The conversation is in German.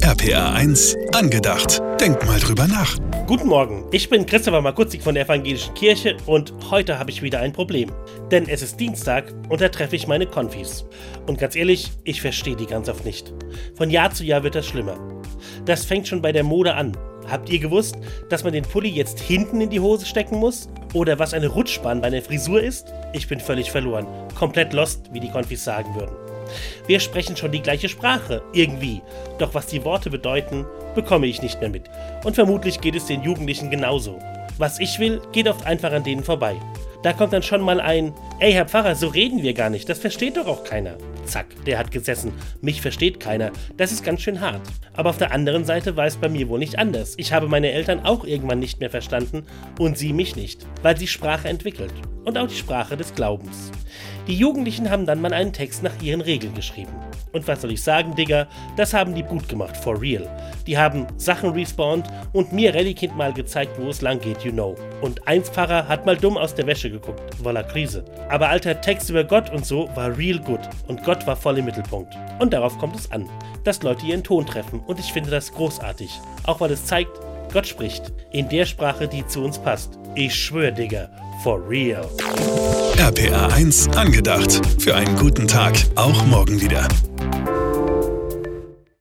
RPA 1, angedacht. Denk mal drüber nach. Guten Morgen, ich bin Christopher Makutzig von der Evangelischen Kirche und heute habe ich wieder ein Problem. Denn es ist Dienstag und da treffe ich meine Konfis. Und ganz ehrlich, ich verstehe die ganz oft nicht. Von Jahr zu Jahr wird das schlimmer. Das fängt schon bei der Mode an. Habt ihr gewusst, dass man den Pulli jetzt hinten in die Hose stecken muss? Oder was eine Rutschbahn bei einer Frisur ist? Ich bin völlig verloren. Komplett lost, wie die Konfis sagen würden. Wir sprechen schon die gleiche Sprache, irgendwie. Doch was die Worte bedeuten, bekomme ich nicht mehr mit. Und vermutlich geht es den Jugendlichen genauso. Was ich will, geht oft einfach an denen vorbei. Da kommt dann schon mal ein, ey Herr Pfarrer, so reden wir gar nicht, das versteht doch auch keiner. Zack, der hat gesessen. Mich versteht keiner. Das ist ganz schön hart. Aber auf der anderen Seite war es bei mir wohl nicht anders. Ich habe meine Eltern auch irgendwann nicht mehr verstanden und sie mich nicht, weil sie Sprache entwickelt. Und auch die Sprache des Glaubens. Die Jugendlichen haben dann mal einen Text nach ihren Regeln geschrieben. Und was soll ich sagen, Digga? Das haben die gut gemacht, for real. Die haben Sachen respawned und mir Rallye-Kind mal gezeigt, wo es lang geht, you know. Und ein Pfarrer hat mal dumm aus der Wäsche geguckt, voila Krise. Aber alter Text über Gott und so war real good und Gott war voll im Mittelpunkt. Und darauf kommt es an, dass Leute ihren Ton treffen und ich finde das großartig. Auch weil es zeigt, Gott spricht. In der Sprache, die zu uns passt. Ich schwöre, Digga. For real. RPA 1, angedacht. Für einen guten Tag. Auch morgen wieder.